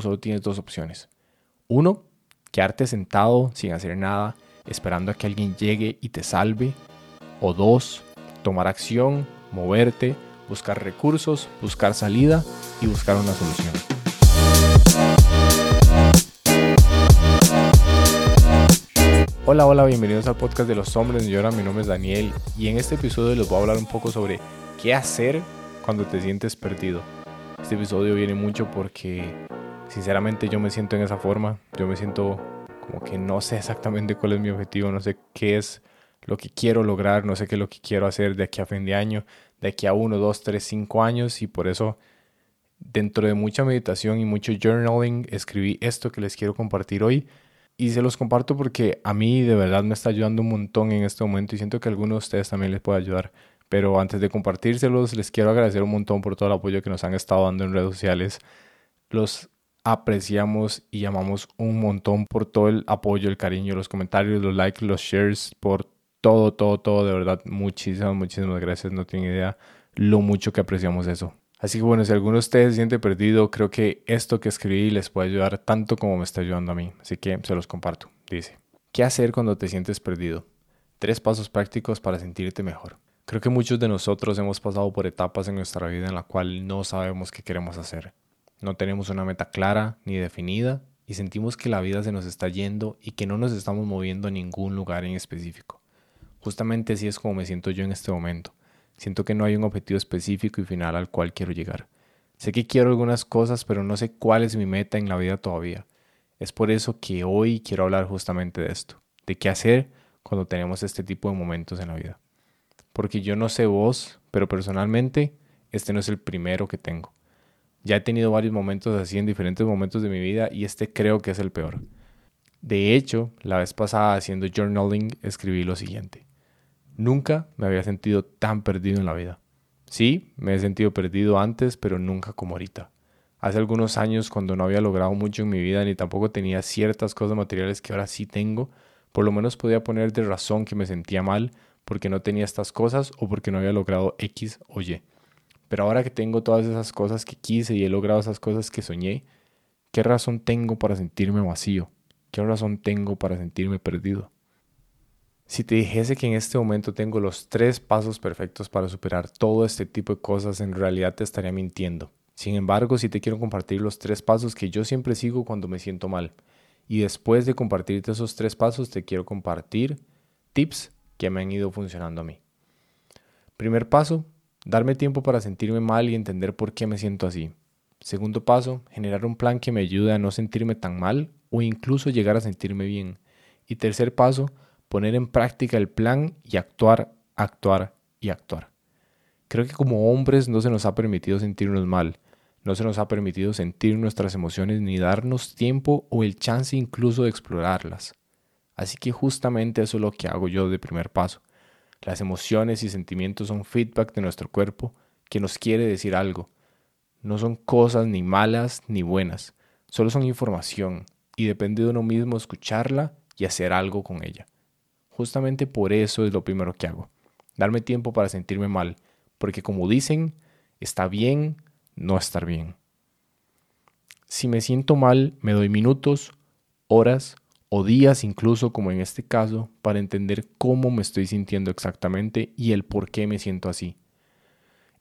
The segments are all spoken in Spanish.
solo tienes dos opciones. Uno, quedarte sentado sin hacer nada, esperando a que alguien llegue y te salve. O dos, tomar acción, moverte, buscar recursos, buscar salida y buscar una solución. Hola, hola, bienvenidos al podcast de los hombres. Yo mi nombre es Daniel y en este episodio les voy a hablar un poco sobre qué hacer cuando te sientes perdido. Este episodio viene mucho porque sinceramente yo me siento en esa forma. Yo me siento como que no sé exactamente cuál es mi objetivo, no sé qué es lo que quiero lograr, no sé qué es lo que quiero hacer de aquí a fin de año, de aquí a uno, dos, tres, cinco años y por eso dentro de mucha meditación y mucho journaling escribí esto que les quiero compartir hoy y se los comparto porque a mí de verdad me está ayudando un montón en este momento y siento que algunos de ustedes también les puede ayudar. Pero antes de compartírselos, les quiero agradecer un montón por todo el apoyo que nos han estado dando en redes sociales. Los apreciamos y amamos un montón por todo el apoyo, el cariño, los comentarios, los likes, los shares, por todo, todo, todo. De verdad, muchísimas, muchísimas gracias. No tienen idea lo mucho que apreciamos eso. Así que bueno, si alguno de ustedes se siente perdido, creo que esto que escribí les puede ayudar tanto como me está ayudando a mí. Así que se los comparto. Dice, ¿qué hacer cuando te sientes perdido? Tres pasos prácticos para sentirte mejor. Creo que muchos de nosotros hemos pasado por etapas en nuestra vida en la cual no sabemos qué queremos hacer. No tenemos una meta clara ni definida y sentimos que la vida se nos está yendo y que no nos estamos moviendo a ningún lugar en específico. Justamente así es como me siento yo en este momento. Siento que no hay un objetivo específico y final al cual quiero llegar. Sé que quiero algunas cosas, pero no sé cuál es mi meta en la vida todavía. Es por eso que hoy quiero hablar justamente de esto, de qué hacer cuando tenemos este tipo de momentos en la vida. Porque yo no sé vos, pero personalmente este no es el primero que tengo. Ya he tenido varios momentos así en diferentes momentos de mi vida y este creo que es el peor. De hecho, la vez pasada haciendo journaling escribí lo siguiente. Nunca me había sentido tan perdido en la vida. Sí, me he sentido perdido antes, pero nunca como ahorita. Hace algunos años, cuando no había logrado mucho en mi vida ni tampoco tenía ciertas cosas materiales que ahora sí tengo, por lo menos podía poner de razón que me sentía mal porque no tenía estas cosas o porque no había logrado X o Y. Pero ahora que tengo todas esas cosas que quise y he logrado esas cosas que soñé, ¿qué razón tengo para sentirme vacío? ¿Qué razón tengo para sentirme perdido? Si te dijese que en este momento tengo los tres pasos perfectos para superar todo este tipo de cosas, en realidad te estaría mintiendo. Sin embargo, si te quiero compartir los tres pasos que yo siempre sigo cuando me siento mal. Y después de compartirte esos tres pasos, te quiero compartir tips que me han ido funcionando a mí. Primer paso, darme tiempo para sentirme mal y entender por qué me siento así. Segundo paso, generar un plan que me ayude a no sentirme tan mal o incluso llegar a sentirme bien. Y tercer paso, poner en práctica el plan y actuar, actuar y actuar. Creo que como hombres no se nos ha permitido sentirnos mal, no se nos ha permitido sentir nuestras emociones ni darnos tiempo o el chance incluso de explorarlas. Así que justamente eso es lo que hago yo de primer paso. Las emociones y sentimientos son feedback de nuestro cuerpo que nos quiere decir algo. No son cosas ni malas ni buenas, solo son información y depende de uno mismo escucharla y hacer algo con ella. Justamente por eso es lo primero que hago. Darme tiempo para sentirme mal. Porque como dicen, está bien no estar bien. Si me siento mal, me doy minutos, horas o días incluso, como en este caso, para entender cómo me estoy sintiendo exactamente y el por qué me siento así.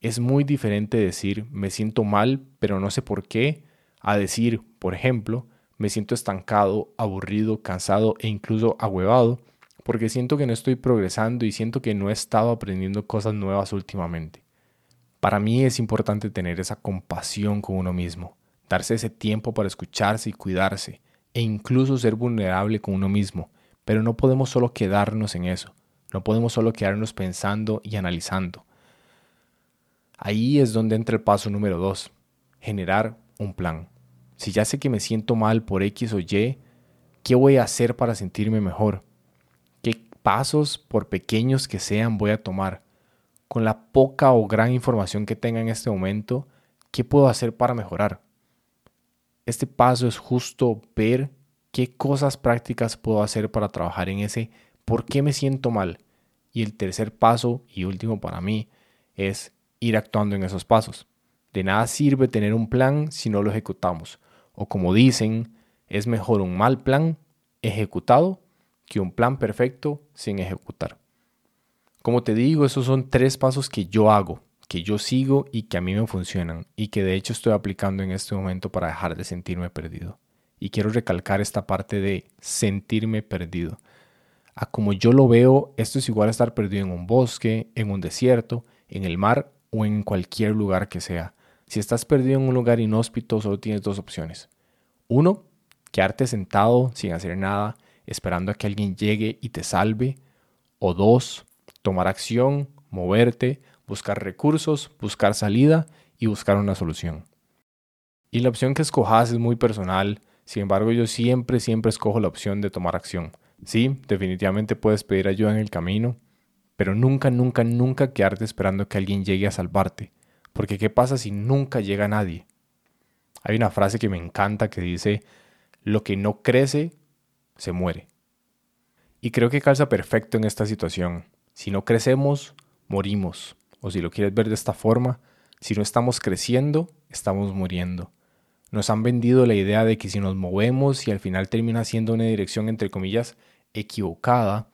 Es muy diferente decir me siento mal, pero no sé por qué, a decir, por ejemplo, me siento estancado, aburrido, cansado e incluso ahuevado porque siento que no estoy progresando y siento que no he estado aprendiendo cosas nuevas últimamente. Para mí es importante tener esa compasión con uno mismo, darse ese tiempo para escucharse y cuidarse, e incluso ser vulnerable con uno mismo, pero no podemos solo quedarnos en eso, no podemos solo quedarnos pensando y analizando. Ahí es donde entra el paso número dos, generar un plan. Si ya sé que me siento mal por X o Y, ¿qué voy a hacer para sentirme mejor? pasos, por pequeños que sean, voy a tomar? Con la poca o gran información que tenga en este momento, ¿qué puedo hacer para mejorar? Este paso es justo ver qué cosas prácticas puedo hacer para trabajar en ese por qué me siento mal. Y el tercer paso y último para mí es ir actuando en esos pasos. De nada sirve tener un plan si no lo ejecutamos. O como dicen, es mejor un mal plan ejecutado que un plan perfecto sin ejecutar. Como te digo, esos son tres pasos que yo hago, que yo sigo y que a mí me funcionan y que de hecho estoy aplicando en este momento para dejar de sentirme perdido. Y quiero recalcar esta parte de sentirme perdido. A como yo lo veo, esto es igual a estar perdido en un bosque, en un desierto, en el mar o en cualquier lugar que sea. Si estás perdido en un lugar inhóspito, solo tienes dos opciones. Uno, quedarte sentado sin hacer nada, esperando a que alguien llegue y te salve. O dos, tomar acción, moverte, buscar recursos, buscar salida y buscar una solución. Y la opción que escojas es muy personal, sin embargo yo siempre, siempre escojo la opción de tomar acción. Sí, definitivamente puedes pedir ayuda en el camino, pero nunca, nunca, nunca quedarte esperando que alguien llegue a salvarte, porque ¿qué pasa si nunca llega nadie? Hay una frase que me encanta que dice, lo que no crece, se muere. Y creo que calza perfecto en esta situación. Si no crecemos, morimos. O si lo quieres ver de esta forma, si no estamos creciendo, estamos muriendo. Nos han vendido la idea de que si nos movemos y al final termina siendo una dirección entre comillas equivocada,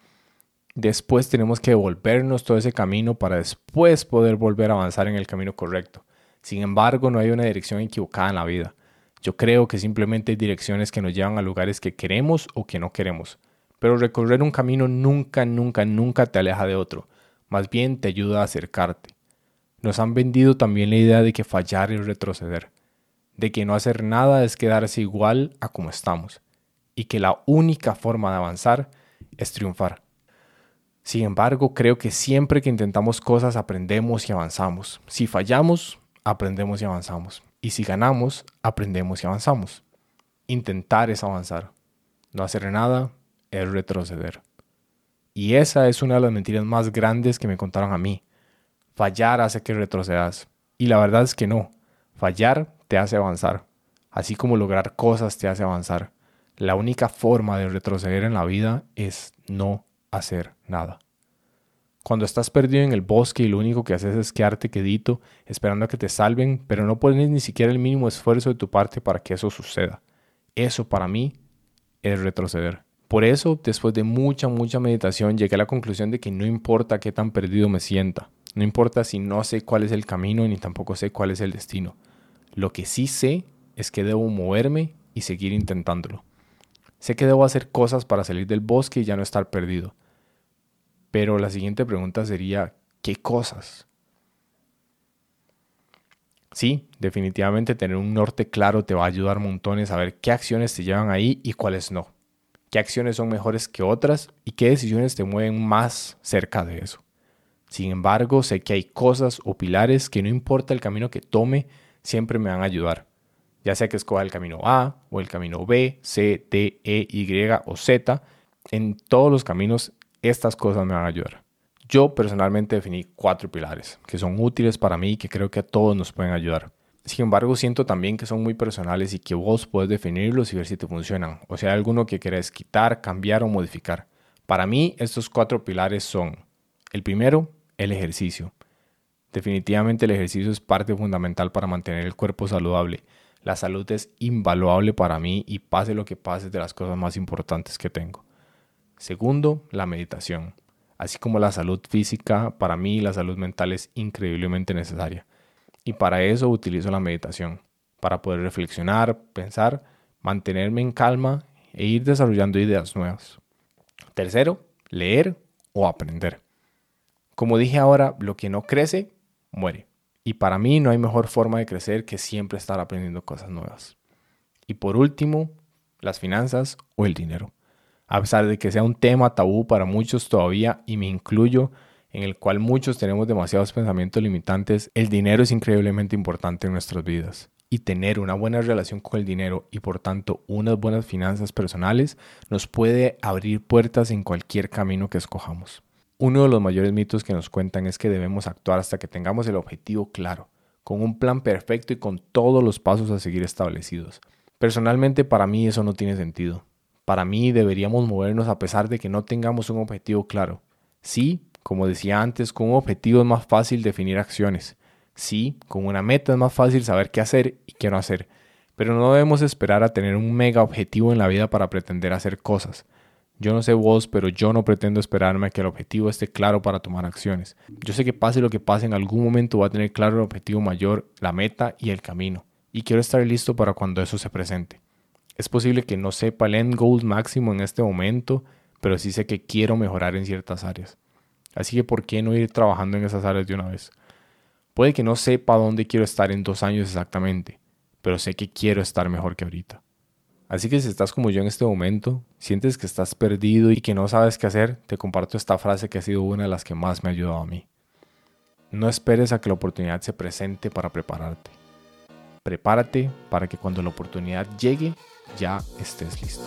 después tenemos que devolvernos todo ese camino para después poder volver a avanzar en el camino correcto. Sin embargo, no hay una dirección equivocada en la vida. Yo creo que simplemente hay direcciones que nos llevan a lugares que queremos o que no queremos. Pero recorrer un camino nunca, nunca, nunca te aleja de otro. Más bien te ayuda a acercarte. Nos han vendido también la idea de que fallar es retroceder de que no hacer nada es quedarse igual a como estamos y que la única forma de avanzar es triunfar. Sin embargo, creo que siempre que intentamos cosas aprendemos y avanzamos. Si fallamos, aprendemos y avanzamos. Y si ganamos, aprendemos y avanzamos. Intentar es avanzar. No hacer nada es retroceder. Y esa es una de las mentiras más grandes que me contaron a mí. Fallar hace que retrocedas. Y la verdad es que no. Fallar te hace avanzar, así como lograr cosas te hace avanzar. La única forma de retroceder en la vida es no hacer nada. Cuando estás perdido en el bosque y lo único que haces es quedarte quedito esperando a que te salven, pero no pones ni siquiera el mínimo esfuerzo de tu parte para que eso suceda. Eso para mí es retroceder. Por eso, después de mucha, mucha meditación, llegué a la conclusión de que no importa qué tan perdido me sienta, no importa si no sé cuál es el camino ni tampoco sé cuál es el destino. Lo que sí sé es que debo moverme y seguir intentándolo. Sé que debo hacer cosas para salir del bosque y ya no estar perdido. Pero la siguiente pregunta sería, ¿qué cosas? Sí, definitivamente tener un norte claro te va a ayudar montones a ver qué acciones te llevan ahí y cuáles no. Qué acciones son mejores que otras y qué decisiones te mueven más cerca de eso. Sin embargo, sé que hay cosas o pilares que no importa el camino que tome, siempre me van a ayudar. Ya sea que escoja el camino A o el camino B, C, D, E, Y o Z, en todos los caminos estas cosas me van a ayudar. Yo personalmente definí cuatro pilares que son útiles para mí y que creo que a todos nos pueden ayudar. Sin embargo, siento también que son muy personales y que vos puedes definirlos y ver si te funcionan. O sea, alguno que querés quitar, cambiar o modificar. Para mí, estos cuatro pilares son, el primero, el ejercicio. Definitivamente el ejercicio es parte fundamental para mantener el cuerpo saludable. La salud es invaluable para mí y pase lo que pase de las cosas más importantes que tengo. Segundo, la meditación. Así como la salud física, para mí la salud mental es increíblemente necesaria. Y para eso utilizo la meditación, para poder reflexionar, pensar, mantenerme en calma e ir desarrollando ideas nuevas. Tercero, leer o aprender. Como dije ahora, lo que no crece muere. Y para mí no hay mejor forma de crecer que siempre estar aprendiendo cosas nuevas. Y por último, las finanzas o el dinero. A pesar de que sea un tema tabú para muchos todavía, y me incluyo, en el cual muchos tenemos demasiados pensamientos limitantes, el dinero es increíblemente importante en nuestras vidas. Y tener una buena relación con el dinero y por tanto unas buenas finanzas personales nos puede abrir puertas en cualquier camino que escojamos. Uno de los mayores mitos que nos cuentan es que debemos actuar hasta que tengamos el objetivo claro, con un plan perfecto y con todos los pasos a seguir establecidos. Personalmente para mí eso no tiene sentido. Para mí deberíamos movernos a pesar de que no tengamos un objetivo claro. Sí, como decía antes, con un objetivo es más fácil definir acciones. Sí, con una meta es más fácil saber qué hacer y qué no hacer. Pero no debemos esperar a tener un mega objetivo en la vida para pretender hacer cosas. Yo no sé vos, pero yo no pretendo esperarme a que el objetivo esté claro para tomar acciones. Yo sé que pase lo que pase, en algún momento va a tener claro el objetivo mayor, la meta y el camino. Y quiero estar listo para cuando eso se presente. Es posible que no sepa el end goal máximo en este momento, pero sí sé que quiero mejorar en ciertas áreas. Así que ¿por qué no ir trabajando en esas áreas de una vez? Puede que no sepa dónde quiero estar en dos años exactamente, pero sé que quiero estar mejor que ahorita. Así que si estás como yo en este momento, sientes que estás perdido y que no sabes qué hacer, te comparto esta frase que ha sido una de las que más me ha ayudado a mí. No esperes a que la oportunidad se presente para prepararte. Prepárate para que cuando la oportunidad llegue ya estés listo.